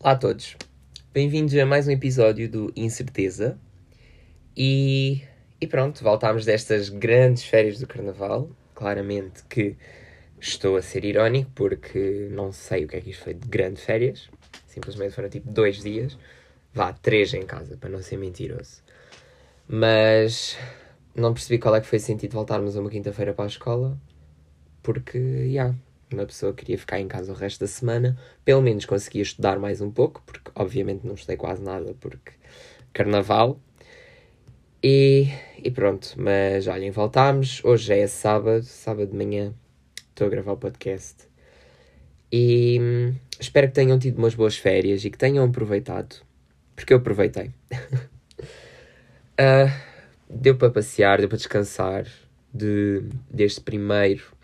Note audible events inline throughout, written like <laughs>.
Olá a todos, bem-vindos a mais um episódio do Incerteza. E, e pronto, voltámos destas grandes férias do Carnaval. Claramente que estou a ser irónico porque não sei o que é que isto foi de grande férias. Simplesmente foram tipo dois dias. Vá, três em casa, para não ser mentiroso. Mas não percebi qual é que foi o sentido de voltarmos uma quinta-feira para a escola. Porque, já, yeah, uma pessoa queria ficar em casa o resto da semana. Pelo menos conseguia estudar mais um pouco, porque obviamente não estudei quase nada, porque carnaval. E, e pronto, mas olhem, voltámos. Hoje é sábado, sábado de manhã. Estou a gravar o podcast. E hum, espero que tenham tido umas boas férias e que tenham aproveitado. Porque eu aproveitei. uh, <laughs> deu para passear, deu para descansar de, deste primeiro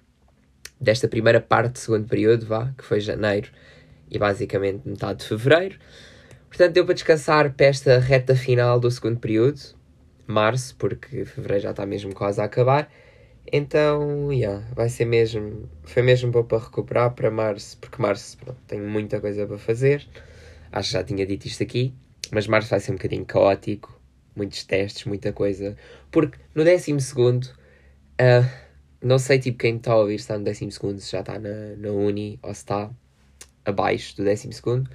desta primeira parte do segundo período, vá, que foi janeiro e basicamente metade de fevereiro. Portanto, deu para descansar para esta reta final do segundo período, março, porque fevereiro já está mesmo quase a acabar. Então, yeah, vai ser mesmo. Foi mesmo bom para recuperar para março, porque março pronto, tenho muita coisa para fazer. Acho que já tinha dito isto aqui, mas março vai ser um bocadinho caótico, muitos testes, muita coisa. Porque no décimo segundo. Uh, não sei, tipo, quem está a ouvir está no décimo segundo, se já está na, na uni ou se está abaixo do décimo segundo.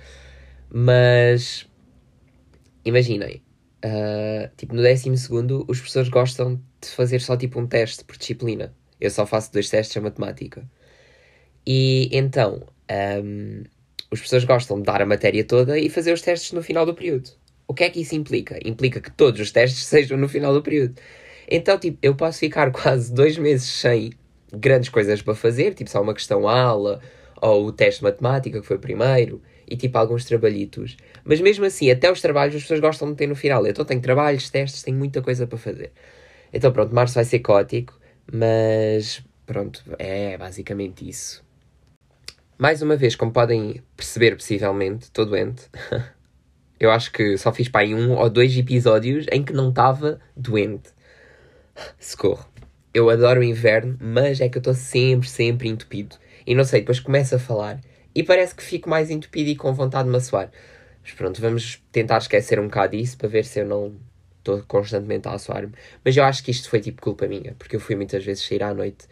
Mas, imaginem, uh, tipo, no décimo segundo os professores gostam de fazer só, tipo, um teste por disciplina. Eu só faço dois testes a matemática. E, então, um, os professores gostam de dar a matéria toda e fazer os testes no final do período. O que é que isso implica? Implica que todos os testes <laughs> sejam no final do período. Então, tipo, eu posso ficar <laughs> quase dois meses sem grandes coisas para fazer, tipo só uma questão aula, ou o teste de matemática, que foi o primeiro, e tipo alguns trabalhitos. Mas mesmo assim, até os trabalhos as pessoas gostam de ter no final. Então tenho trabalhos, testes, tenho muita coisa para fazer. Então pronto, março vai ser cótico, mas pronto, é basicamente isso. Mais uma vez, como podem perceber, possivelmente, estou doente. <laughs> Eu acho que só fiz para aí um ou dois episódios em que não estava doente. Socorro. Eu adoro o inverno, mas é que eu estou sempre, sempre entupido. E não sei, depois começo a falar e parece que fico mais entupido e com vontade de me assoar. Mas pronto, vamos tentar esquecer um bocado disso para ver se eu não estou constantemente a assoar-me. Mas eu acho que isto foi tipo culpa minha, porque eu fui muitas vezes sair à noite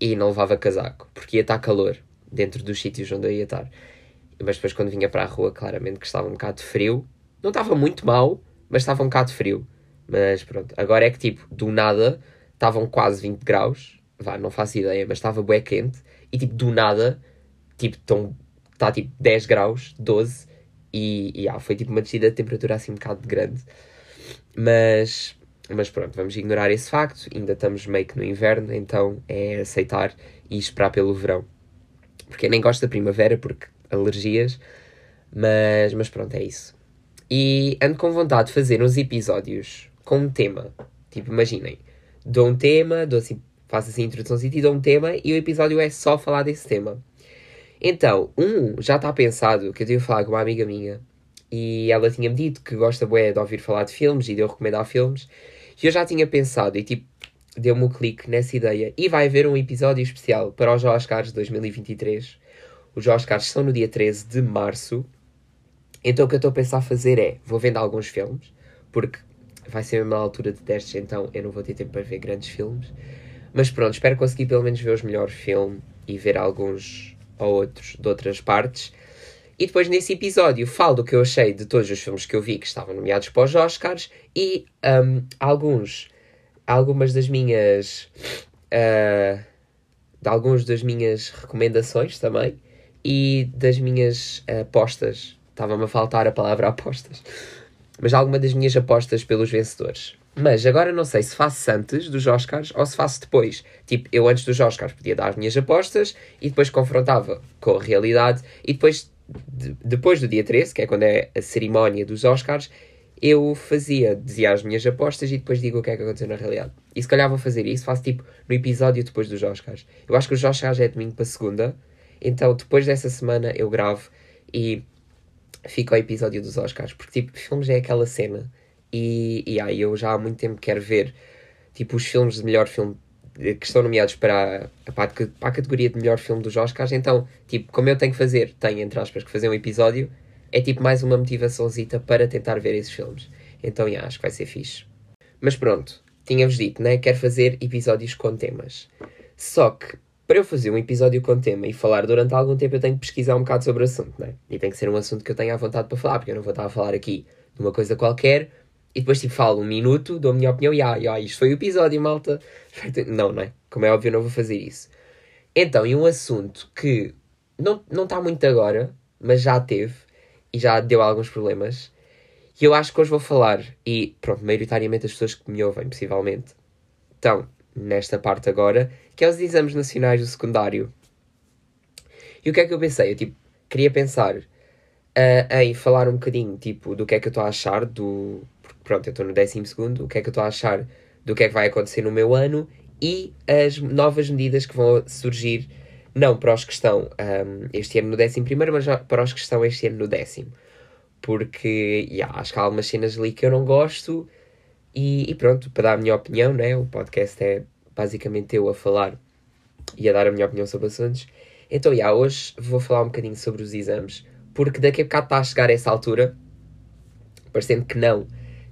e não levava casaco, porque ia estar calor dentro dos sítios onde eu ia estar. Mas depois quando vinha para a rua, claramente que estava um bocado de frio. Não estava muito mal, mas estava um bocado de frio. Mas pronto, agora é que tipo, do nada, estavam quase 20 graus, vá, não faço ideia, mas estava bué quente, e tipo, do nada, tipo, está tipo 10 graus, 12, e, e ah, foi tipo uma descida de temperatura assim um bocado grande. Mas, mas pronto, vamos ignorar esse facto, ainda estamos meio que no inverno, então é aceitar e esperar pelo verão. Porque eu nem gosto da primavera, porque alergias, mas, mas pronto, é isso. E ando com vontade de fazer uns episódios com um tema. Tipo, imaginem, dou um tema, dou assim, faço assim a introdução e dou um tema e o episódio é só falar desse tema. Então, um já está pensado que eu tive falar com uma amiga minha e ela tinha-me dito que gosta bué de ouvir falar de filmes e de eu recomendar filmes. E eu já tinha pensado e tipo, deu-me um clique nessa ideia. E vai haver um episódio especial para os Oscars 2023. Os Oscars são no dia 13 de março. Então o que eu estou a pensar fazer é, vou vendo alguns filmes, porque vai ser a mesma altura de testes, então eu não vou ter tempo para ver grandes filmes. Mas pronto, espero conseguir pelo menos ver os melhores filmes e ver alguns ou outros de outras partes. E depois nesse episódio falo do que eu achei de todos os filmes que eu vi que estavam nomeados para os Oscars e um, alguns, algumas das minhas. Uh, de algumas das minhas recomendações também e das minhas apostas. Estava-me a faltar a palavra <laughs> apostas mas alguma das minhas apostas pelos vencedores. Mas agora não sei se faço antes dos Oscars ou se faço depois. Tipo, eu antes dos Oscars podia dar as minhas apostas e depois confrontava com a realidade e depois, de, depois do dia 13, que é quando é a cerimónia dos Oscars, eu fazia, dizia as minhas apostas e depois digo o que é que aconteceu na realidade. E se calhar vou fazer isso, faço tipo no episódio depois dos Oscars. Eu acho que os Oscars é domingo para segunda, então depois dessa semana eu gravo e fica o episódio dos Oscars, porque tipo, filmes é aquela cena e, e aí eu já há muito tempo quero ver tipo os filmes de melhor filme que estão nomeados para a, para a categoria de melhor filme dos Oscars, então, tipo, como eu tenho que fazer, tenho, entre aspas, que fazer um episódio, é tipo mais uma motivaçãozita para tentar ver esses filmes. Então, yeah, acho que vai ser fixe. Mas pronto, tinha-vos dito, né? Quero fazer episódios com temas. Só que, para eu fazer um episódio com tema e falar durante algum tempo, eu tenho que pesquisar um bocado sobre o assunto, né? E tem que ser um assunto que eu tenha à vontade para falar, porque eu não vou estar a falar aqui de uma coisa qualquer e depois tipo falo um minuto, dou a minha opinião e ah, ah, isto foi o episódio, malta. <laughs> Não, não é? Como é óbvio, eu não vou fazer isso. Então, e um assunto que não está não tá muito agora, mas já teve e já deu alguns problemas. E eu acho que hoje vou falar, e pronto, maioritariamente as pessoas que me ouvem, possivelmente, estão nesta parte agora, que é os exames nacionais do secundário. E o que é que eu pensei? Eu tipo, queria pensar uh, em falar um bocadinho, tipo, do que é que eu estou a achar do. Pronto, eu estou no décimo segundo, o que é que eu estou a achar do que é que vai acontecer no meu ano e as novas medidas que vão surgir não para os que estão um, este ano no décimo primeiro, mas para os que estão este ano no décimo. Porque, yeah, acho que há algumas cenas ali que eu não gosto e, e, pronto, para dar a minha opinião, né? O podcast é basicamente eu a falar e a dar a minha opinião sobre assuntos. Então, yeah, hoje vou falar um bocadinho sobre os exames, porque daqui a bocado está a chegar a essa altura, parecendo que não.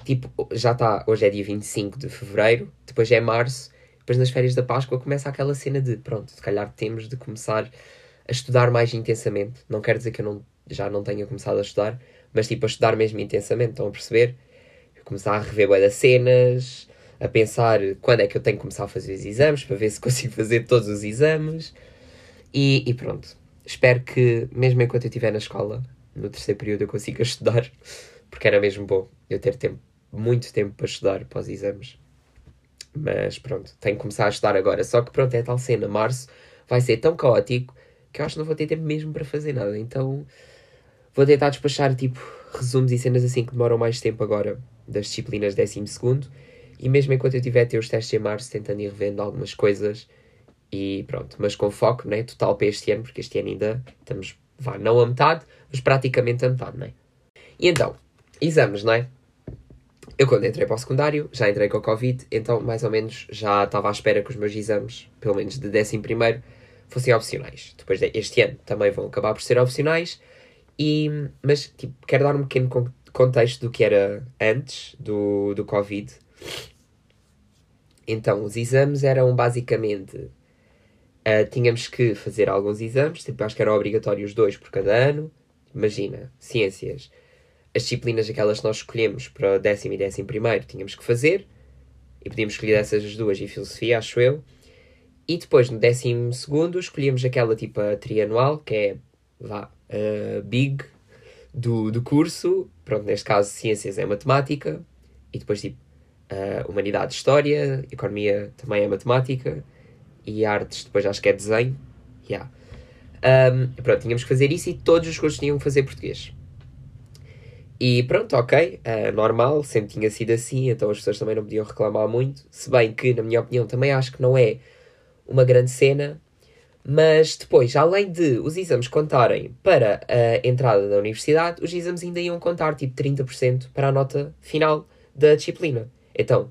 Tipo, já está, hoje é dia 25 de fevereiro, depois é março, depois nas férias da Páscoa começa aquela cena de, pronto, se calhar temos de começar a estudar mais intensamente. Não quer dizer que eu não, já não tenha começado a estudar, mas tipo a estudar mesmo intensamente, estão a perceber? Começar a rever bem das cenas, a pensar quando é que eu tenho que começar a fazer os exames, para ver se <laughs> consigo fazer todos os exames. E, e pronto. Espero que, mesmo enquanto eu estiver na escola, no terceiro período, eu consiga <laughs> estudar, porque era mesmo bom eu ter tempo, muito tempo para estudar os exames. Mas pronto, tenho que começar a estudar agora. Só que pronto, é tal cena. Março vai ser tão caótico que eu acho que não vou ter tempo mesmo para fazer nada. Então vou tentar despachar tipo resumos e cenas assim que demoram mais tempo agora das disciplinas 12 segundo. E mesmo enquanto eu tiver a ter os testes em março, tentando ir revendo algumas coisas. E pronto, mas com foco, né? Total para este ano, porque este ano ainda estamos, vá, não a metade, mas praticamente a metade, né? E então, exames, não é? Eu, quando entrei para o secundário, já entrei com a Covid, então mais ou menos já estava à espera que os meus exames, pelo menos de 11 primeiro, fossem opcionais. Depois deste ano também vão acabar por ser opcionais, e, mas tipo, quero dar um pequeno contexto do que era antes do, do Covid. Então, os exames eram basicamente. Uh, tínhamos que fazer alguns exames, tipo, acho que eram obrigatórios dois por cada ano. Imagina, ciências, as disciplinas aquelas que nós escolhemos para décimo e décimo primeiro tínhamos que fazer, e podíamos escolher essas duas e filosofia, acho eu. E depois, no décimo segundo, escolhíamos aquela tipo trianual, que é, vá, uh, big do, do curso. Pronto, neste caso, ciências é matemática. E depois, tipo, uh, humanidade, história, economia também é matemática. E artes, depois acho que é desenho. Yeah. Um, pronto, tínhamos que fazer isso e todos os cursos tinham que fazer português. E pronto, ok, uh, normal, sempre tinha sido assim, então as pessoas também não podiam reclamar muito. Se bem que, na minha opinião, também acho que não é uma grande cena. Mas depois, além de os exames contarem para a entrada da universidade, os exames ainda iam contar tipo 30% para a nota final da disciplina. Então,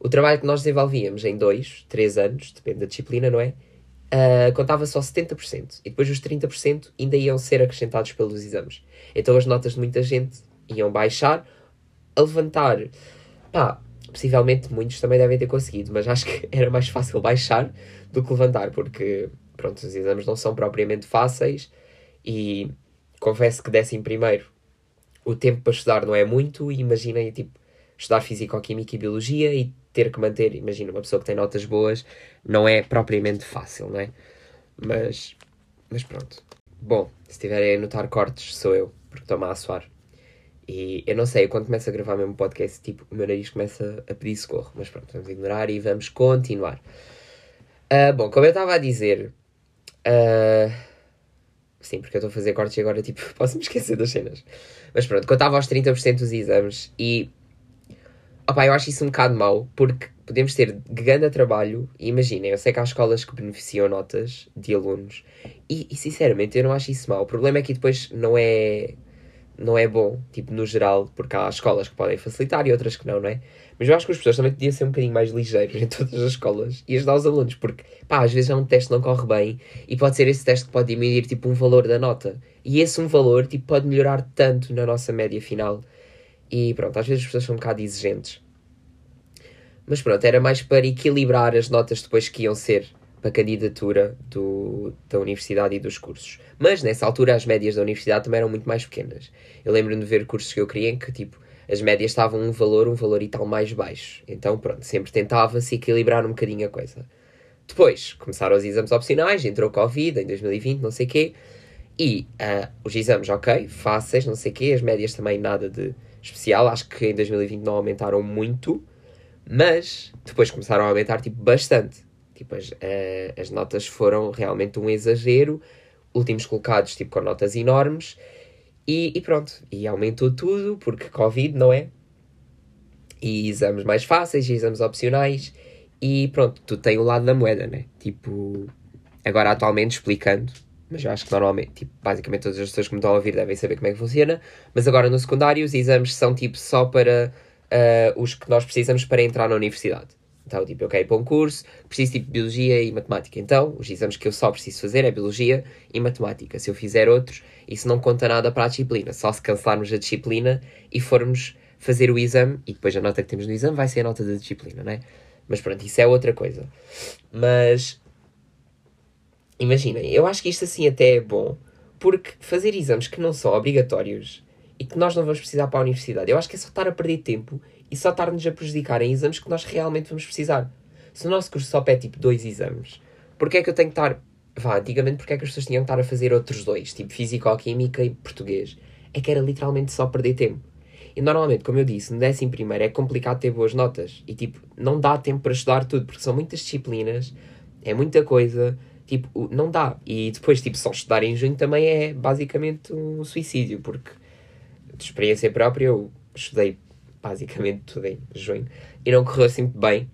o trabalho que nós desenvolvíamos em 2, 3 anos, depende da disciplina, não é? Uh, contava só 70%. E depois os 30% ainda iam ser acrescentados pelos exames. Então as notas de muita gente iam baixar, a levantar. Pá, possivelmente muitos também devem ter conseguido, mas acho que <laughs> era mais fácil baixar do que levantar, porque, pronto, os exames não são propriamente fáceis e confesso que décimo primeiro o tempo para estudar não é muito e imaginem, tipo, estudar Físico-Química e Biologia e ter que manter, imagina, uma pessoa que tem notas boas, não é propriamente fácil, não é? Mas, mas pronto. Bom, se estiverem a notar cortes, sou eu, porque estou-me a assoar. E eu não sei, quando começo a gravar mesmo podcast, tipo, o meu nariz começa a pedir socorro. Mas pronto, vamos ignorar e vamos continuar. Uh, bom, como eu estava a dizer. Uh, sim, porque eu estou a fazer cortes e agora, tipo, <laughs> posso me esquecer das cenas. Mas pronto, estava aos 30% dos exames e. Opá, eu acho isso um bocado mau, porque podemos ter grande trabalho. E imaginem, eu sei que há escolas que beneficiam notas de alunos. E, e sinceramente, eu não acho isso mau. O problema é que depois não é não é bom, tipo, no geral, porque há escolas que podem facilitar e outras que não, não é? Mas eu acho que os professores também podiam ser um bocadinho mais ligeiros em todas as escolas e ajudar os alunos, porque, pá, às vezes é um teste que não corre bem e pode ser esse teste que pode diminuir, tipo, um valor da nota. E esse um valor, tipo, pode melhorar tanto na nossa média final. E pronto, às vezes as pessoas são um bocado exigentes. Mas pronto, era mais para equilibrar as notas depois que iam ser para a candidatura do, da universidade e dos cursos. Mas nessa altura as médias da universidade também eram muito mais pequenas. Eu lembro-me de ver cursos que eu queria em que tipo as médias estavam um valor, um valor e tal mais baixo. Então pronto, sempre tentava-se equilibrar um bocadinho a coisa. Depois começaram os exames opcionais, entrou Covid em 2020, não sei o quê. E uh, os exames, ok, fáceis, não sei o quê, as médias também nada de especial. Acho que em 2020 não aumentaram muito, mas depois começaram a aumentar tipo bastante. Tipo, as, uh, as notas foram realmente um exagero. Últimos colocados, tipo, com notas enormes. E, e pronto. E aumentou tudo, porque Covid, não é? E exames mais fáceis, exames opcionais. E pronto, tu tem o lado da moeda, né? Tipo, agora atualmente explicando, mas eu acho que normalmente, tipo, basicamente todas as pessoas que me estão a ouvir devem saber como é que funciona. Mas agora no secundário os exames são tipo só para uh, os que nós precisamos para entrar na universidade. Então, tipo, eu ir para um curso, preciso tipo de Biologia e Matemática. Então, os exames que eu só preciso fazer é Biologia e Matemática. Se eu fizer outros, isso não conta nada para a disciplina. Só se cancelarmos a disciplina e formos fazer o exame, e depois a nota que temos no exame vai ser a nota da disciplina, não é? Mas pronto, isso é outra coisa. Mas, imaginem, eu acho que isto assim até é bom, porque fazer exames que não são obrigatórios e que nós não vamos precisar para a universidade, eu acho que é só estar a perder tempo e só estar-nos a prejudicar em exames que nós realmente vamos precisar. Se o nosso curso só pede tipo dois exames, porque é que eu tenho que estar. Vá, antigamente, porque é que as pessoas tinham que estar a fazer outros dois, tipo Físico-Química e Português? É que era literalmente só perder tempo. E normalmente, como eu disse, no décimo primeiro é complicado ter boas notas. E tipo, não dá tempo para estudar tudo, porque são muitas disciplinas, é muita coisa, tipo, não dá. E depois, tipo, só estudar em junho também é basicamente um suicídio, porque de experiência própria eu estudei basicamente tudo em junho, e não correu assim bem.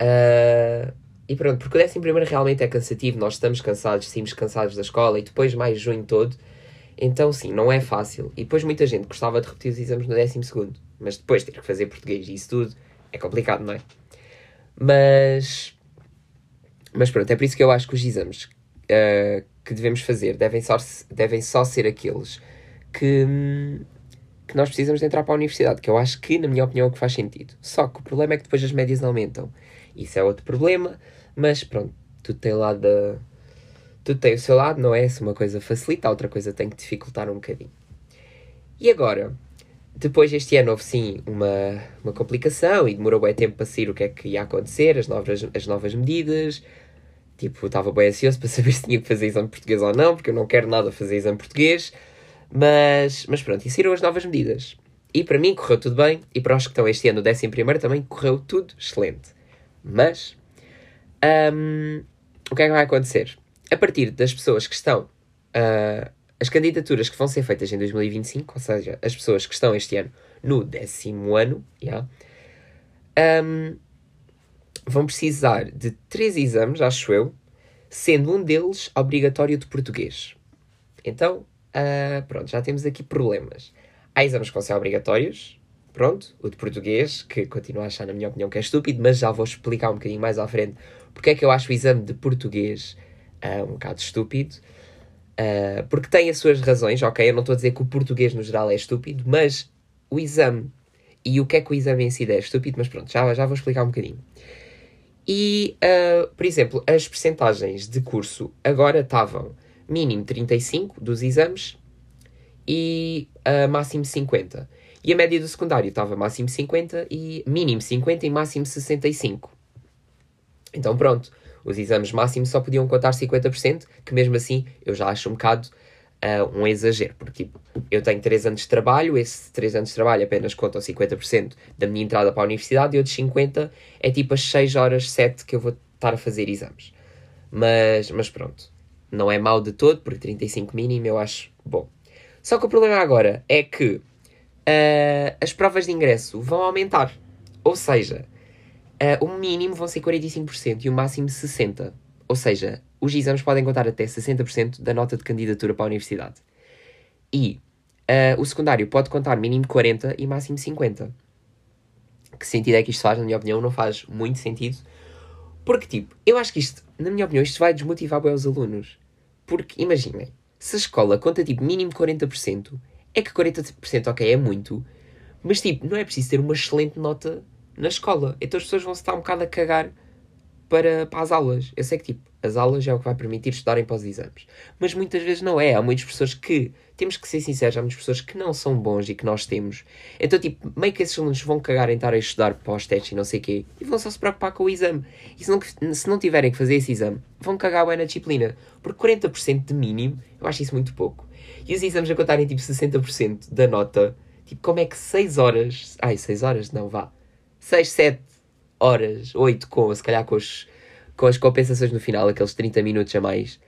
Uh, e pronto, porque o décimo primeiro realmente é cansativo, nós estamos cansados, saímos cansados da escola, e depois mais junho todo, então sim, não é fácil. E depois muita gente gostava de repetir os exames no décimo segundo, mas depois ter que fazer português e isso tudo é complicado, não é? Mas, mas pronto, é por isso que eu acho que os exames uh, que devemos fazer devem só, devem só ser aqueles que, hum, que nós precisamos de entrar para a universidade, que eu acho que, na minha opinião, é que faz sentido. Só que o problema é que depois as médias aumentam. Isso é outro problema, mas pronto, tudo tem lá da... Tudo tem o seu lado, não é? Se uma coisa facilita, a outra coisa tem que dificultar um bocadinho. E agora, depois este ano houve sim uma, uma complicação e demorou bem tempo para sair o que é que ia acontecer, as novas, as novas medidas. Tipo, estava bem ansioso para saber se tinha que fazer exame português ou não, porque eu não quero nada fazer exame português. Mas, mas pronto, e saíram as novas medidas. E para mim correu tudo bem, e para os que estão este ano no 11 também correu tudo excelente. Mas, um, o que é que vai acontecer? A partir das pessoas que estão, uh, as candidaturas que vão ser feitas em 2025, ou seja, as pessoas que estão este ano no décimo ano, yeah, um, vão precisar de três exames, acho eu, sendo um deles obrigatório de português. Então, Uh, pronto, já temos aqui problemas. Há exames que vão ser obrigatórios, pronto, o de português, que continuo a achar, na minha opinião, que é estúpido, mas já vou explicar um bocadinho mais à frente porque é que eu acho o exame de português uh, um bocado estúpido. Uh, porque tem as suas razões, ok? Eu não estou a dizer que o português no geral é estúpido, mas o exame e o que é que o exame em si é estúpido, mas pronto, já, já vou explicar um bocadinho. E, uh, por exemplo, as percentagens de curso agora estavam mínimo 35 dos exames e uh, máximo 50. E a média do secundário estava máximo 50 e mínimo 50 e máximo 65. Então pronto, os exames máximos só podiam contar 50%, que mesmo assim eu já acho um bocado uh, um exagero, porque tipo, eu tenho 3 anos de trabalho, esses 3 anos de trabalho apenas contam 50% da minha entrada para a universidade e outros 50% é tipo as 6 horas, 7 que eu vou estar a fazer exames. Mas, mas pronto não é mau de todo, porque 35 mínimo eu acho bom. Só que o problema agora é que uh, as provas de ingresso vão aumentar. Ou seja, uh, o mínimo vão ser 45% e o máximo 60%. Ou seja, os exames podem contar até 60% da nota de candidatura para a universidade. E uh, o secundário pode contar mínimo 40% e máximo 50%. Que sentido é que isto faz? Na minha opinião, não faz muito sentido. Porque, tipo, eu acho que isto, na minha opinião, isto vai desmotivar bem os alunos. Porque, imaginem, se a escola conta tipo mínimo 40%, é que 40% ok é muito, mas tipo, não é preciso ter uma excelente nota na escola. Então as pessoas vão se estar um bocado a cagar para, para as aulas. Eu sei que tipo, as aulas é o que vai permitir estudarem para os exames. Mas muitas vezes não é. Há muitas pessoas que, temos que ser sinceros, há muitas pessoas que não são bons e que nós temos. Então, tipo, meio que esses alunos vão cagar em estar a estudar para os testes e não sei o quê e vão só se preocupar com o exame. E se não, se não tiverem que fazer esse exame, vão cagar bem na disciplina. Porque 40% de mínimo, eu acho isso muito pouco. E os exames a contarem tipo 60% da nota, tipo, como é que 6 horas. Ai, 6 horas? Não, vá. 6, 7 horas, 8 com, se calhar com, os, com as compensações no final, aqueles 30 minutos a mais.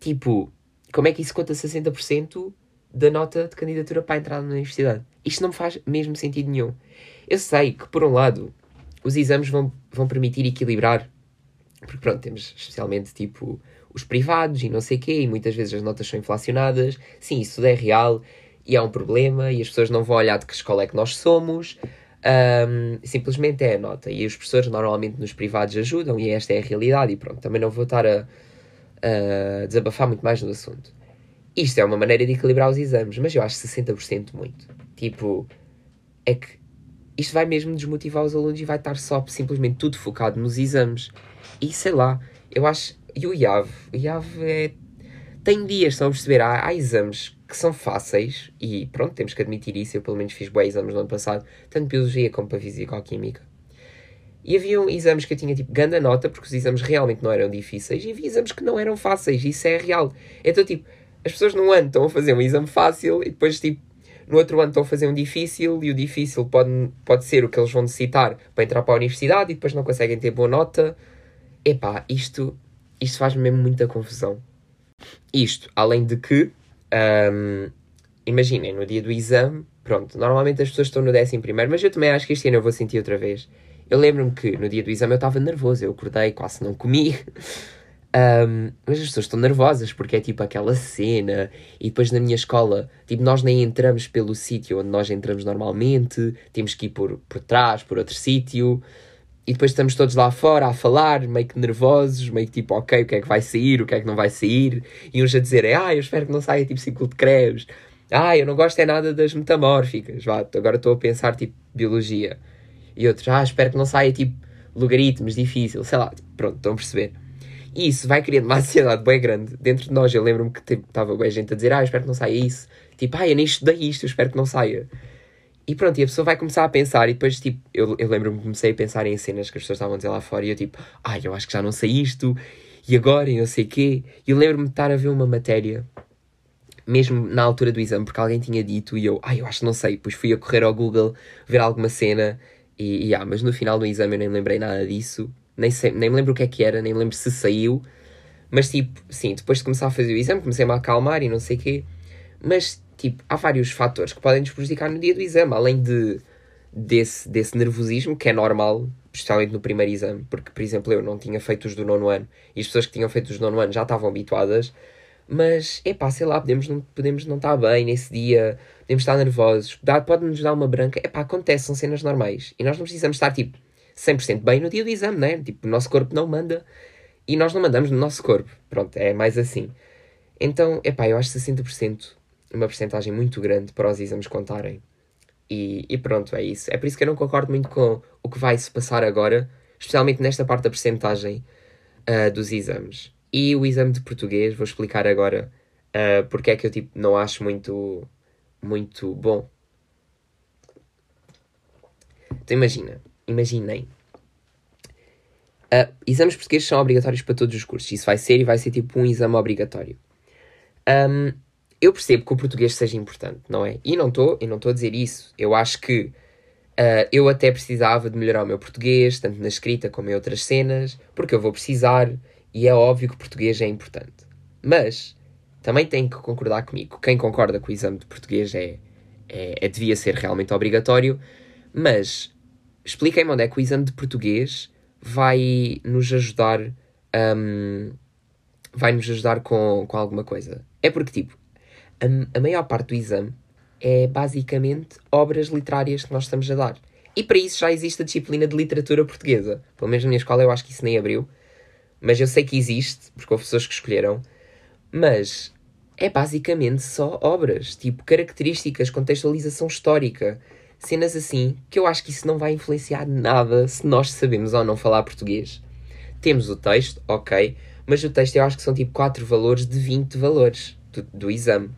Tipo, como é que isso conta 60% da nota de candidatura para a entrada na universidade? Isto não me faz mesmo sentido nenhum. Eu sei que, por um lado, os exames vão, vão permitir equilibrar, porque pronto, temos especialmente tipo os privados e não sei quê, e muitas vezes as notas são inflacionadas. Sim, isso é real e é um problema, e as pessoas não vão olhar de que escola é que nós somos. Um, simplesmente é a nota. E os professores normalmente nos privados ajudam, e esta é a realidade. E pronto, também não vou estar a, a desabafar muito mais no assunto. Isto é uma maneira de equilibrar os exames, mas eu acho 60% muito. Tipo, é que isto vai mesmo desmotivar os alunos e vai estar só simplesmente tudo focado nos exames. E sei lá, eu acho. E o IAV? O IAV é. Tem dias, estão a perceber? Há, há exames que são fáceis, e pronto, temos que admitir isso. Eu, pelo menos, fiz bons exames no ano passado, tanto Biologia como para Física-Química. E havia exames que eu tinha tipo ganda nota, porque os exames realmente não eram difíceis, e havia exames que não eram fáceis, isso é real. Então, tipo, as pessoas num ano estão a fazer um exame fácil e depois, tipo, no outro ano estão a fazer um difícil, e o difícil pode, pode ser o que eles vão necessitar para entrar para a universidade e depois não conseguem ter boa nota. Epá, isto, isto faz-me mesmo muita confusão. Isto, além de que um, imaginem, no dia do exame, pronto, normalmente as pessoas estão no décimo primeiro, mas eu também acho que este ano eu vou sentir outra vez. Eu lembro-me que no dia do exame eu estava nervoso, eu acordei, quase não comi. <laughs> Um, mas as pessoas estão nervosas porque é tipo aquela cena, e depois na minha escola, tipo, nós nem entramos pelo sítio onde nós entramos normalmente, temos que ir por, por trás, por outro sítio, e depois estamos todos lá fora a falar, meio que nervosos, meio que tipo, ok, o que é que vai sair, o que é que não vai sair, e uns a dizer, ah, eu espero que não saia tipo ciclo de Krebs, ah, eu não gosto é nada das metamórficas, vá, agora estou a pensar tipo biologia, e outros, ah, espero que não saia tipo logaritmos, difícil, sei lá, pronto, estão a perceber. E isso vai criando uma <laughs> ansiedade bem grande dentro de nós. Eu lembro-me que estava tipo, bem gente a dizer, ah, eu espero que não saia isso. Tipo, ah, eu nem estudei isto, eu espero que não saia. E pronto, e a pessoa vai começar a pensar, e depois, tipo, eu, eu lembro-me que comecei a pensar em cenas que as pessoas estavam a dizer lá fora, e eu, tipo, ai, eu acho que já não sei isto, e agora, e não sei quê. E eu lembro-me de estar a ver uma matéria, mesmo na altura do exame, porque alguém tinha dito, e eu, ai, eu acho que não sei. Depois fui a correr ao Google, ver alguma cena, e, e ah, mas no final do exame eu nem lembrei nada disso, nem, sei, nem me lembro o que é que era, nem me lembro se saiu, mas tipo, sim, depois de começar a fazer o exame, comecei-me a acalmar e não sei quê, mas tipo, há vários fatores que podem nos prejudicar no dia do exame, além de, desse, desse nervosismo, que é normal, especialmente no primeiro exame, porque, por exemplo, eu não tinha feito os do nono ano e as pessoas que tinham feito os do nono ano já estavam habituadas, mas, é pá, sei lá, podemos não, podemos não estar bem nesse dia, podemos estar nervosos, pode-nos dar uma branca, é pá, acontece, são cenas normais e nós não precisamos estar tipo 100% bem no dia do exame, né? Tipo, o nosso corpo não manda e nós não mandamos no nosso corpo, pronto, é mais assim. Então, é pá, eu acho 60% uma porcentagem muito grande para os exames contarem. E, e, pronto, é isso. É por isso que eu não concordo muito com o que vai se passar agora, especialmente nesta parte da porcentagem uh, dos exames. E o exame de português, vou explicar agora uh, porque é que eu tipo, não acho muito, muito bom. Então imagina, imaginem. Uh, exames portugueses são obrigatórios para todos os cursos. Isso vai ser e vai ser tipo um exame obrigatório. Um, eu percebo que o português seja importante, não é? E não estou, e não a dizer isso. Eu acho que uh, eu até precisava de melhorar o meu português, tanto na escrita como em outras cenas, porque eu vou precisar, e é óbvio que o português é importante. Mas também tem que concordar comigo. Quem concorda que o exame de português é, é, é devia ser realmente obrigatório, mas expliquem-me onde é que o exame de português vai nos ajudar. Um, vai nos ajudar com, com alguma coisa. É porque, tipo, a, a maior parte do exame é basicamente obras literárias que nós estamos a dar. E para isso já existe a disciplina de literatura portuguesa. Pelo menos na minha escola eu acho que isso nem abriu. Mas eu sei que existe, porque houve pessoas que escolheram. Mas é basicamente só obras, tipo características, contextualização histórica, cenas assim, que eu acho que isso não vai influenciar nada se nós sabemos ou não falar português. Temos o texto, ok, mas o texto eu acho que são tipo 4 valores de 20 valores do, do exame.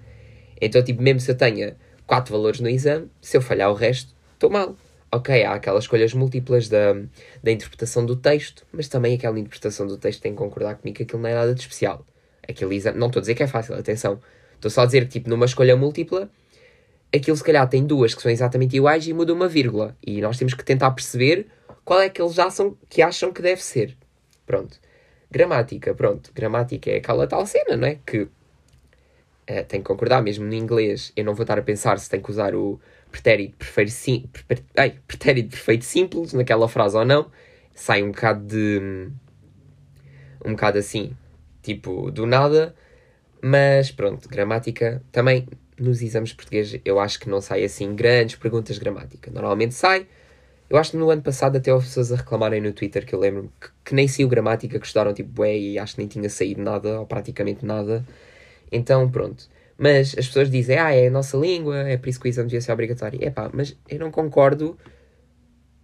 Então, tipo, mesmo se eu tenha 4 valores no exame, se eu falhar o resto, estou mal. Ok, há aquelas escolhas múltiplas da, da interpretação do texto, mas também aquela interpretação do texto tem que concordar comigo que aquilo não é nada de especial aquele exame. Não estou a dizer que é fácil, atenção. Estou só a dizer que, tipo, numa escolha múltipla, aquilo se calhar tem duas que são exatamente iguais e muda uma vírgula. E nós temos que tentar perceber qual é que eles são, que acham que deve ser. Pronto. Gramática, pronto. Gramática é aquela tal cena, não é? Que é, tem que concordar, mesmo no inglês, eu não vou estar a pensar se tem que usar o pretérito perfeito, sim, per, pretérito perfeito simples naquela frase ou não. Sai um bocado de. um bocado assim tipo, do nada. Mas pronto, gramática também nos exames de português eu acho que não sai assim grandes perguntas de gramática. Normalmente sai. Eu acho que no ano passado até houve pessoas a reclamarem no Twitter que eu lembro que, que nem saiu gramática, que estudaram tipo bué e acho que nem tinha saído nada, ou praticamente nada. Então pronto. Mas as pessoas dizem, ah, é a nossa língua, é por isso que o exame devia ser obrigatório. É pá, mas eu não concordo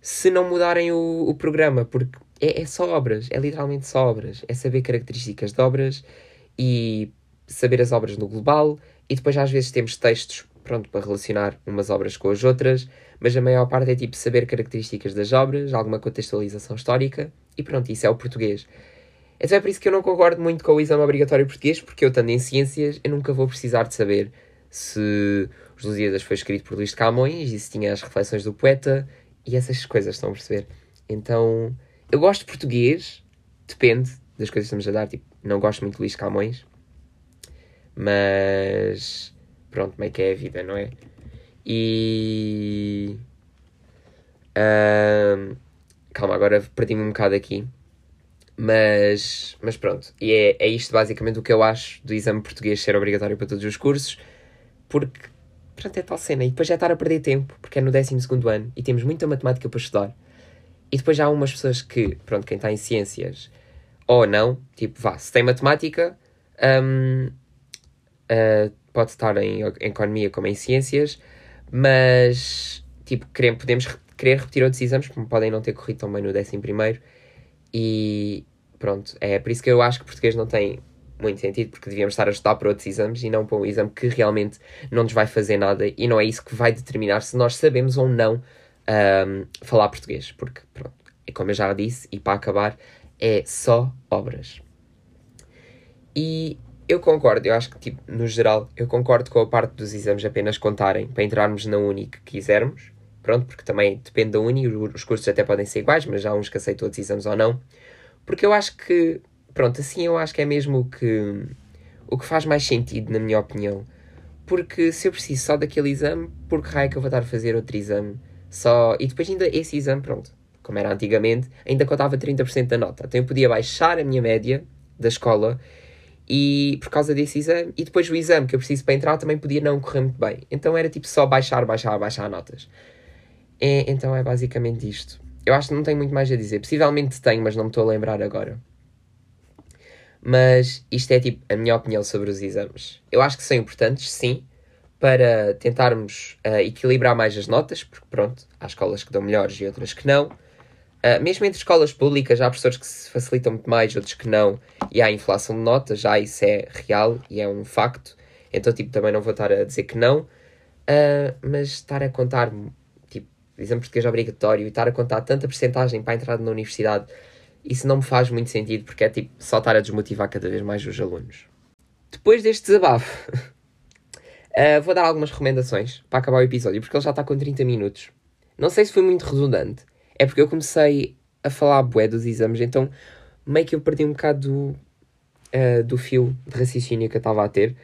se não mudarem o, o programa, porque é, é só obras, é literalmente só obras. É saber características de obras e saber as obras no global. E depois às vezes temos textos, pronto, para relacionar umas obras com as outras, mas a maior parte é tipo saber características das obras, alguma contextualização histórica e pronto, isso é o português. Então é por isso que eu não concordo muito com o exame obrigatório português, porque eu, estando em ciências, eu nunca vou precisar de saber se os Lusíadas foi escrito por Luís de Camões e se tinha as reflexões do poeta e essas coisas, estão a perceber? Então, eu gosto de português, depende das coisas que estamos a dar. Tipo, não gosto muito de Luís Camões, mas pronto, é que é a vida, não é? E. Uh, calma, agora perdi-me um bocado aqui. Mas, mas pronto, e é, é isto basicamente o que eu acho do exame português ser obrigatório para todos os cursos, porque pronto, é tal cena. E depois já estar a perder tempo, porque é no 12 ano e temos muita matemática para estudar. E depois já há umas pessoas que, pronto, quem está em ciências ou não, tipo, vá, se tem matemática, um, uh, ah, pode estar em, em, economia como em ciências, mas, tipo, queremos, podemos querer repetir outros exames, como podem não ter corrido tão bem no décimo primeiro, e pronto, é por isso que eu acho que português não tem muito sentido, porque devíamos estar a estudar para outros exames e não para um exame que realmente não nos vai fazer nada e não é isso que vai determinar se nós sabemos ou não um, falar português, porque, pronto, é como eu já disse, e para acabar, é só obras. E eu concordo, eu acho que, tipo, no geral, eu concordo com a parte dos exames apenas contarem para entrarmos na uni que quisermos, pronto, porque também depende da uni, os cursos até podem ser iguais, mas há uns que aceitam outros exames ou não, porque eu acho que, pronto, assim eu acho que é mesmo o que, o que faz mais sentido, na minha opinião, porque se eu preciso só daquele exame, por que raio é que eu vou estar a fazer outro exame só, e depois ainda esse exame, pronto, como era antigamente, ainda contava 30% da nota. Então eu podia baixar a minha média da escola e por causa desse exame, e depois o exame que eu preciso para entrar também podia não correr muito bem. Então era tipo só baixar, baixar, baixar notas. É, então é basicamente isto. Eu acho que não tenho muito mais a dizer. Possivelmente tenho, mas não me estou a lembrar agora. Mas isto é tipo a minha opinião sobre os exames. Eu acho que são importantes, sim, para tentarmos uh, equilibrar mais as notas, porque pronto, há escolas que dão melhores e outras que não. Uh, mesmo entre escolas públicas, há professores que se facilitam muito mais, outros que não, e há inflação de notas, já isso é real e é um facto. Então, tipo, também não vou estar a dizer que não, uh, mas estar a contar, tipo, exemplo português obrigatório e estar a contar tanta porcentagem para a entrada na universidade, isso não me faz muito sentido, porque é tipo só estar a desmotivar cada vez mais os alunos. Depois deste desabafo, Uh, <laughs> vou dar algumas recomendações para acabar o episódio, porque ele já está com 30 minutos. Não sei se foi muito redundante. É porque eu comecei a falar bué dos exames, então meio que eu perdi um bocado do, uh, do fio de raciocínio que eu estava a ter.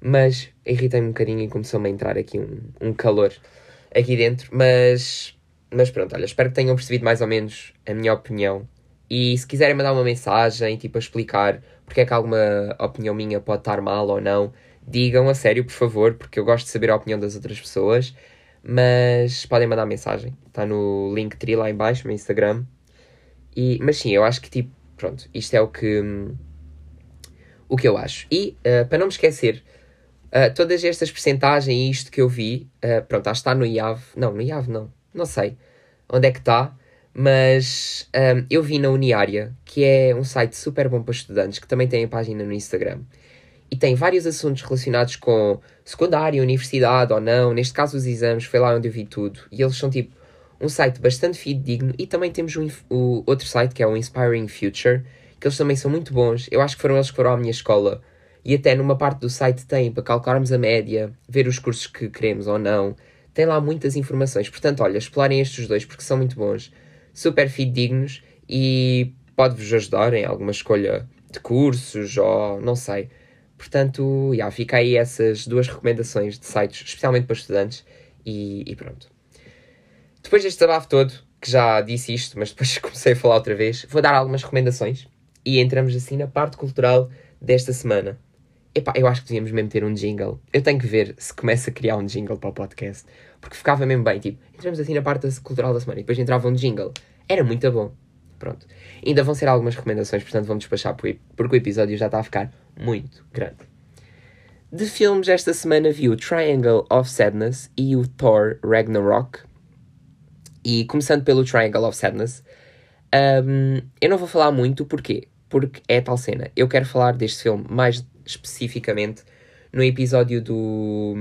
Mas irritei-me um bocadinho e começou-me a entrar aqui um, um calor aqui dentro. Mas, mas pronto, olha, espero que tenham percebido mais ou menos a minha opinião. E se quiserem mandar uma mensagem, tipo, a explicar porque é que alguma opinião minha pode estar mal ou não, digam a sério, por favor, porque eu gosto de saber a opinião das outras pessoas. Mas podem mandar mensagem, está no Linktree lá em baixo, no Instagram. E, mas sim, eu acho que tipo, pronto, isto é o que, o que eu acho. E uh, para não me esquecer, Uh, todas estas percentagens e isto que eu vi, uh, pronto, acho que está no IAV. Não, no IAV não. Não sei onde é que está. Mas um, eu vi na Uniária, que é um site super bom para estudantes, que também tem a página no Instagram. E tem vários assuntos relacionados com secundária, universidade ou não. Neste caso, os exames, foi lá onde eu vi tudo. E eles são tipo um site bastante fidedigno. E também temos um, o outro site que é o Inspiring Future, que eles também são muito bons. Eu acho que foram eles que foram à minha escola. E até numa parte do site tem para calcularmos a média, ver os cursos que queremos ou não. Tem lá muitas informações. Portanto, olha, explorem estes dois porque são muito bons super fidedignos e pode-vos ajudar em alguma escolha de cursos ou não sei. Portanto, já, fica aí essas duas recomendações de sites, especialmente para estudantes, e, e pronto. Depois deste desabafo todo, que já disse isto, mas depois <laughs> comecei a falar outra vez, vou dar algumas recomendações e entramos assim na parte cultural desta semana. Epá, eu acho que devíamos mesmo ter um jingle. Eu tenho que ver se começa a criar um jingle para o podcast. Porque ficava mesmo bem, tipo, entramos assim na parte cultural da semana e depois entrava um jingle. Era muito bom. Pronto. Ainda vão ser algumas recomendações, portanto vamos despachar porque o episódio já está a ficar muito grande. De filmes, esta semana vi o Triangle of Sadness e o Thor Ragnarok. E começando pelo Triangle of Sadness, um, eu não vou falar muito, porquê? Porque é tal cena. Eu quero falar deste filme mais especificamente no episódio do,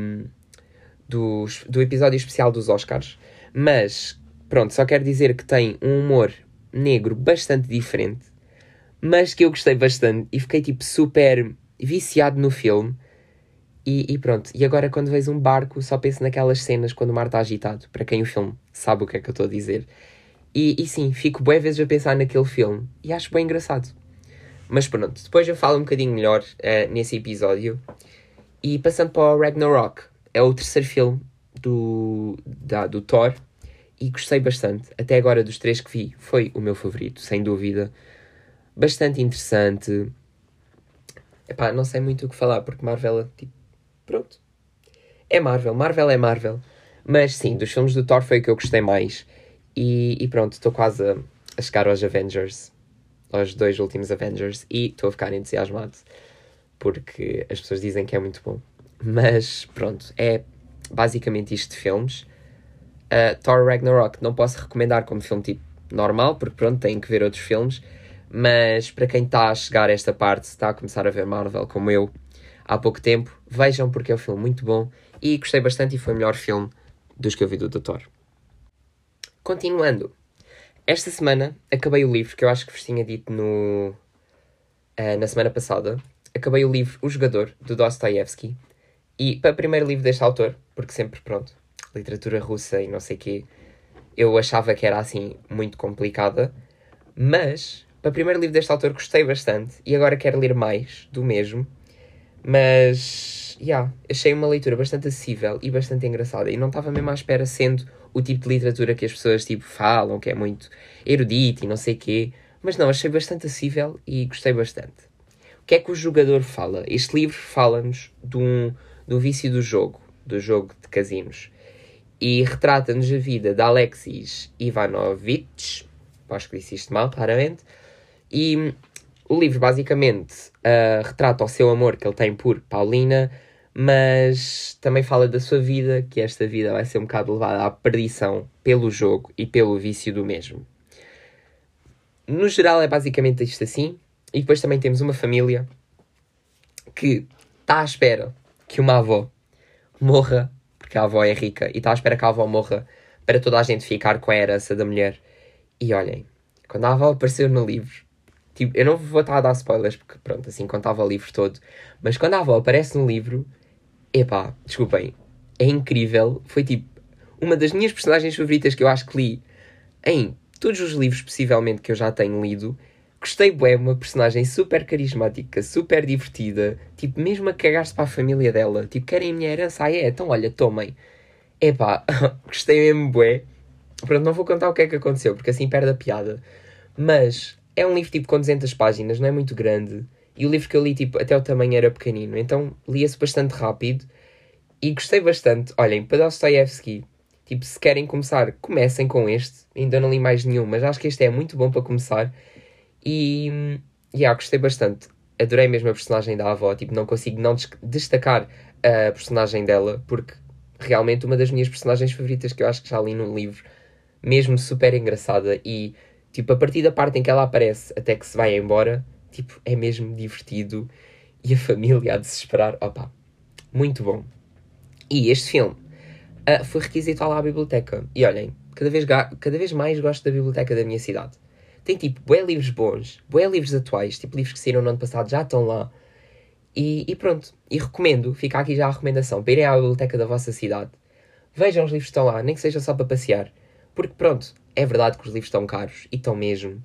do, do episódio especial dos Oscars, mas pronto, só quero dizer que tem um humor negro bastante diferente, mas que eu gostei bastante e fiquei tipo super viciado no filme. E, e, pronto, e agora quando vejo um barco, só penso naquelas cenas quando o mar está agitado. Para quem o filme sabe o que é que eu estou a dizer. E, e sim, fico boas vezes a pensar naquele filme e acho bem engraçado. Mas pronto, depois eu falo um bocadinho melhor uh, nesse episódio. E passando para o Ragnarok, é o terceiro filme do, da, do Thor e gostei bastante. Até agora, dos três que vi, foi o meu favorito, sem dúvida. Bastante interessante. Epá, não sei muito o que falar, porque Marvel, tipo, pronto. É Marvel, Marvel é Marvel. Mas sim, dos filmes do Thor foi o que eu gostei mais. E, e pronto, estou quase a, a chegar aos Avengers aos dois últimos Avengers e estou a ficar entusiasmado porque as pessoas dizem que é muito bom. Mas pronto, é basicamente isto de filmes. Uh, Thor Ragnarok não posso recomendar como filme tipo normal, porque pronto, tem que ver outros filmes. Mas para quem está a chegar a esta parte, está a começar a ver Marvel como eu há pouco tempo, vejam porque é um filme muito bom e gostei bastante e foi o melhor filme dos que eu vi do Doutor. Continuando, esta semana acabei o livro que eu acho que vos tinha dito no, uh, na semana passada. Acabei o livro O Jogador, do Dostoevsky. E para o primeiro livro deste autor, porque sempre, pronto, literatura russa e não sei quê, eu achava que era assim muito complicada. Mas para o primeiro livro deste autor gostei bastante e agora quero ler mais do mesmo. Mas, já, yeah, achei uma leitura bastante acessível e bastante engraçada. E não estava mesmo à espera, sendo o tipo de literatura que as pessoas tipo, falam, que é muito erudito e não sei quê. Mas não, achei bastante acessível e gostei bastante. O que é que o jogador fala? Este livro fala-nos do, do vício do jogo, do jogo de casinos. E retrata-nos a vida de Alexis Ivanovich, acho que disse isto mal, claramente, e o livro basicamente uh, retrata o seu amor que ele tem por Paulina, mas também fala da sua vida, que esta vida vai ser um bocado levada à perdição pelo jogo e pelo vício do mesmo. No geral é basicamente isto assim, e depois também temos uma família que está à espera que uma avó morra, porque a avó é rica, e está à espera que a avó morra para toda a gente ficar com a herança da mulher. E olhem, quando a avó apareceu no livro, tipo, eu não vou estar a dar spoilers, porque pronto, assim contava o livro todo, mas quando a avó aparece no livro, epá, desculpem, é incrível. Foi tipo uma das minhas personagens favoritas que eu acho que li em todos os livros, possivelmente, que eu já tenho lido. Gostei, bué, uma personagem super carismática, super divertida, tipo, mesmo a cagar-se para a família dela. Tipo, querem a minha herança? Ah, é? Então, olha, tomem. Epá, <laughs> gostei mesmo, bué. Pronto, não vou contar o que é que aconteceu, porque assim perde a piada. Mas é um livro, tipo, com 200 páginas, não é muito grande. E o livro que eu li, tipo, até o tamanho era pequenino, então lia-se bastante rápido e gostei bastante. Olhem, para Dostoevsky, tipo, se querem começar, comecem com este. Ainda não li mais nenhum, mas acho que este é muito bom para começar. E, yeah, gostei bastante. adorei mesmo a personagem da avó, tipo, não consigo não destacar a personagem dela, porque realmente uma das minhas personagens favoritas que eu acho que já li num livro, mesmo super engraçada e tipo a partir da parte em que ela aparece até que se vai embora, tipo é mesmo divertido e a família a desesperar, opa, muito bom. E este filme uh, foi requisitado à biblioteca e olhem, cada vez, cada vez mais gosto da biblioteca da minha cidade. Tem tipo bué livros bons, bué livros atuais, tipo livros que saíram no ano passado já estão lá. E, e, pronto, e recomendo, fica aqui já a recomendação, para irem à biblioteca da vossa cidade. Vejam os livros que estão lá, nem que seja só para passear. Porque pronto, é verdade que os livros estão caros, e estão mesmo.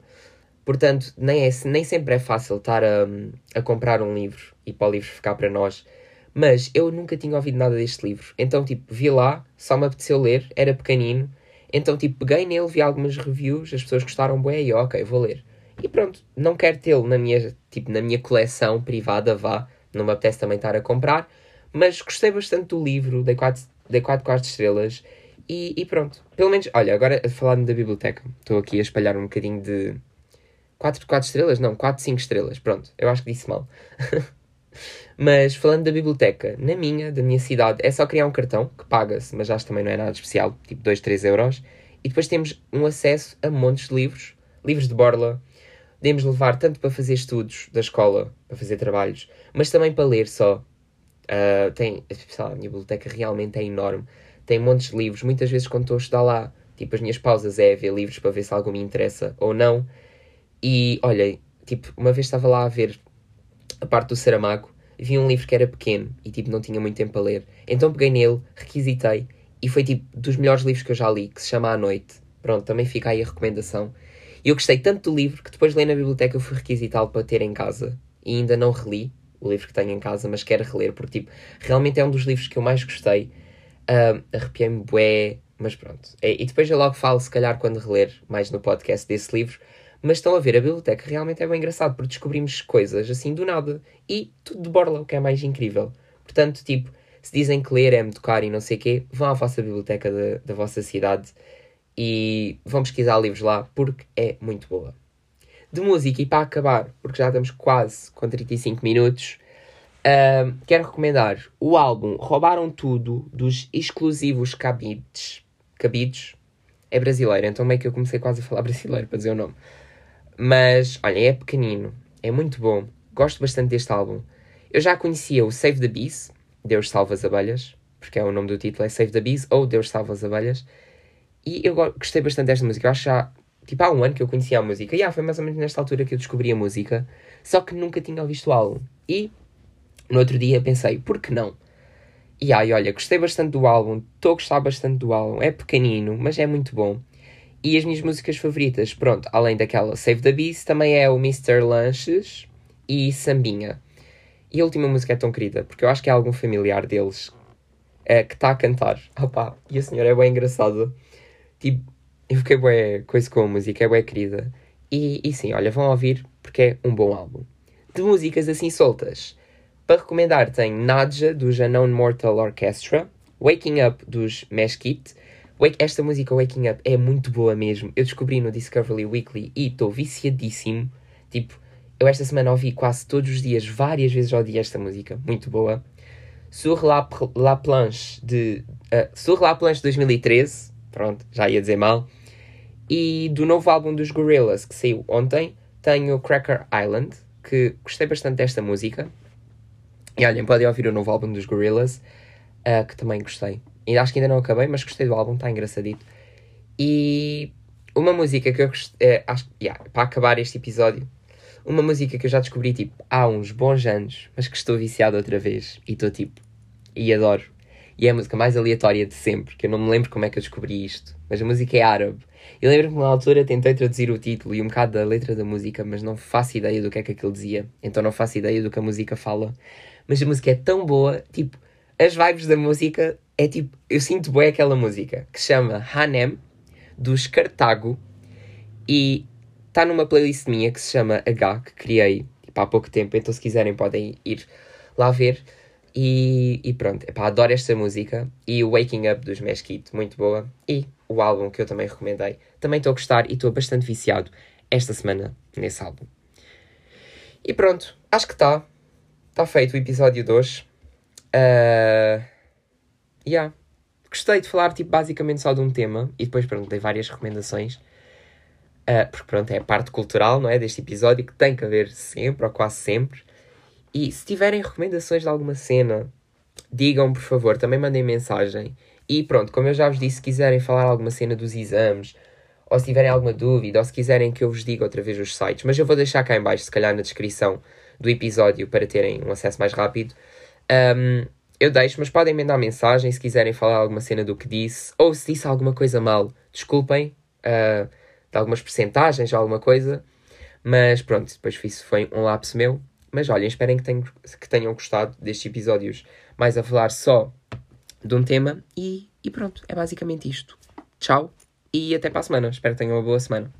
Portanto, nem, é, nem sempre é fácil estar a, a comprar um livro e para o livro ficar para nós. Mas eu nunca tinha ouvido nada deste livro. Então, tipo, vi lá, só me apeteceu ler, era pequenino. Então, tipo, peguei nele, vi algumas reviews, as pessoas gostaram bem e ok, vou ler. E pronto, não quero tê-lo na minha, tipo, na minha coleção privada, vá, não me apetece também estar a comprar, mas gostei bastante do livro, dei 4, dei 4 quartos estrelas e, e, pronto. Pelo menos, olha, agora falando da biblioteca, estou aqui a espalhar um bocadinho de 4 4 estrelas, não, 4 5 estrelas, pronto, eu acho que disse mal. <laughs> mas falando da biblioteca, na minha, da minha cidade, é só criar um cartão que paga-se, mas acho que também não é nada especial, tipo 2, 3 euros, e depois temos um acesso a montes de livros, livros de borla, podemos levar tanto para fazer estudos da escola, para fazer trabalhos, mas também para ler só. Uh, tem, a minha biblioteca realmente é enorme. Tem montes de livros. Muitas vezes, quando estou a estudar lá, tipo, as minhas pausas é ver livros para ver se algo me interessa ou não. E olha, tipo, uma vez estava lá a ver a parte do Saramago, vi um livro que era pequeno e tipo, não tinha muito tempo para ler. Então peguei nele, requisitei e foi tipo dos melhores livros que eu já li, que se chama A Noite. Pronto, também fica aí a recomendação. E eu gostei tanto do livro que depois de ler na biblioteca eu fui requisitá-lo para ter em casa. E ainda não reli o livro que tenho em casa, mas quero reler, porque tipo, realmente é um dos livros que eu mais gostei. Uh, Arrepiei-me bué, mas pronto. É, e depois eu logo falo, se calhar, quando reler mais no podcast desse livro. Mas estão a ver, a biblioteca realmente é bem engraçado, porque descobrimos coisas assim do nada. E tudo de borla, o que é mais incrível. Portanto, tipo, se dizem que ler é me tocar e não sei o quê, vão à vossa biblioteca da, da vossa cidade e vão pesquisar livros lá porque é muito boa. De música, e para acabar, porque já estamos quase com 35 minutos, uh, quero recomendar o álbum Roubaram Tudo dos exclusivos Cabides. Cabides é brasileiro, então meio que eu comecei quase a falar <laughs> brasileiro para dizer o nome. Mas, olha, é pequenino, é muito bom, gosto bastante deste álbum. Eu já conhecia o Save the Bees, Deus Salva as Abelhas, porque é o nome do título, é Save the Bees ou Deus Salva as Abelhas. E eu gostei bastante desta música. Eu acho já, tipo, há um ano que eu conhecia a música. E ah, foi mais ou menos nesta altura que eu descobri a música. Só que nunca tinha ouvido o álbum. E no outro dia pensei, por que não? E ai, olha, gostei bastante do álbum. Estou a gostar bastante do álbum. É pequenino, mas é muito bom. E as minhas músicas favoritas, pronto, além daquela Save the Beast, também é o Mr. Lanches e Sambinha. E a última música é tão querida, porque eu acho que é algum familiar deles é, que está a cantar. Opa, e a senhora é bem engraçada. Tipo, eu fiquei bué coisa com a música, é bué querida. E, e sim, olha, vão ouvir porque é um bom álbum. De músicas assim soltas, para recomendar tem Nadja, dos Unknown Mortal Orchestra, Waking Up, dos Meshkit. Esta música, Waking Up, é muito boa mesmo. Eu descobri no Discovery Weekly e estou viciadíssimo. Tipo, eu esta semana ouvi quase todos os dias, várias vezes ao dia esta música. Muito boa. Sur la, la Planche, de... Uh, Sur la Planche 2013 Pronto, já ia dizer mal. E do novo álbum dos Gorillaz, que saiu ontem, tenho Cracker Island, que gostei bastante desta música. E olhem, podem ouvir o novo álbum dos Gorillaz, uh, que também gostei. E acho que ainda não acabei, mas gostei do álbum, está engraçadito. E uma música que eu gostei, uh, acho, yeah, para acabar este episódio, uma música que eu já descobri tipo há uns bons anos, mas que estou viciado outra vez e estou tipo, e adoro e é a música mais aleatória de sempre, que eu não me lembro como é que eu descobri isto, mas a música é árabe. Eu lembro que na altura tentei traduzir o título e um bocado da letra da música, mas não faço ideia do que é que aquilo dizia, então não faço ideia do que a música fala. Mas a música é tão boa, tipo, as vibes da música é tipo, eu sinto bem aquela música que se chama Hanem, dos Cartago, e está numa playlist minha que se chama H, que criei tipo, há pouco tempo, então se quiserem podem ir lá ver. E, e pronto, epá, adoro esta música. E o Waking Up dos Mesquite, muito boa. E o álbum que eu também recomendei. Também estou a gostar e estou bastante viciado esta semana nesse álbum. E pronto, acho que está. Está feito o episódio de hoje. Uh, yeah. Gostei de falar, tipo, basicamente só de um tema. E depois, dei várias recomendações. Uh, porque, pronto, é a parte cultural, não é? Deste episódio que tem que haver sempre, ou quase sempre. E se tiverem recomendações de alguma cena, digam, por favor, também mandem mensagem. E pronto, como eu já vos disse, se quiserem falar alguma cena dos exames, ou se tiverem alguma dúvida, ou se quiserem que eu vos diga outra vez os sites, mas eu vou deixar cá em baixo, se calhar na descrição do episódio, para terem um acesso mais rápido. Um, eu deixo, mas podem mandar mensagem se quiserem falar alguma cena do que disse, ou se disse alguma coisa mal, desculpem, uh, de algumas percentagens alguma coisa. Mas pronto, depois isso foi um lapso meu. Mas olhem, esperem que tenham, que tenham gostado destes episódios mais a falar só de um tema. E, e pronto, é basicamente isto. Tchau e até para a semana. Espero que tenham uma boa semana.